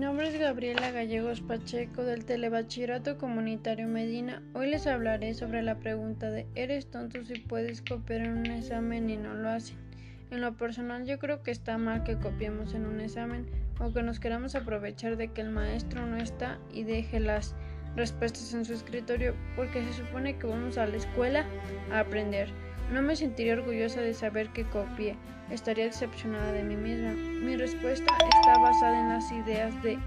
nombre es Gabriela Gallegos Pacheco del Telebachillerato Comunitario Medina. Hoy les hablaré sobre la pregunta de ¿eres tonto si puedes copiar en un examen y no lo hacen? En lo personal yo creo que está mal que copiemos en un examen o que nos queramos aprovechar de que el maestro no está y deje las respuestas en su escritorio porque se supone que vamos a la escuela a aprender. No me sentiría orgullosa de saber que copié, estaría decepcionada de mí misma. Mi respuesta está basada en las ideas de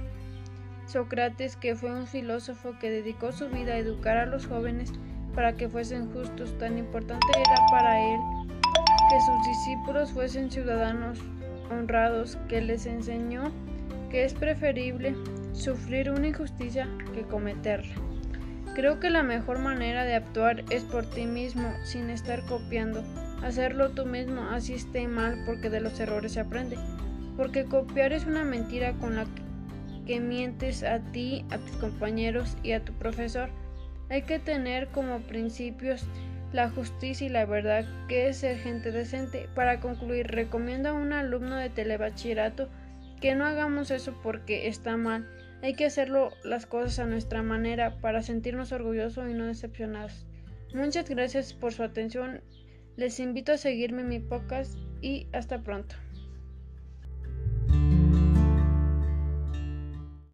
Sócrates, que fue un filósofo que dedicó su vida a educar a los jóvenes para que fuesen justos. Tan importante era para él que sus discípulos fuesen ciudadanos honrados, que les enseñó que es preferible sufrir una injusticia que cometerla. Creo que la mejor manera de actuar es por ti mismo, sin estar copiando. Hacerlo tú mismo, así esté mal, porque de los errores se aprende. Porque copiar es una mentira con la que mientes a ti, a tus compañeros y a tu profesor. Hay que tener como principios la justicia y la verdad, que es ser gente decente. Para concluir, recomiendo a un alumno de telebachillerato que no hagamos eso porque está mal hay que hacerlo las cosas a nuestra manera para sentirnos orgullosos y no decepcionados. Muchas gracias por su atención. Les invito a seguirme en mi podcast y hasta pronto.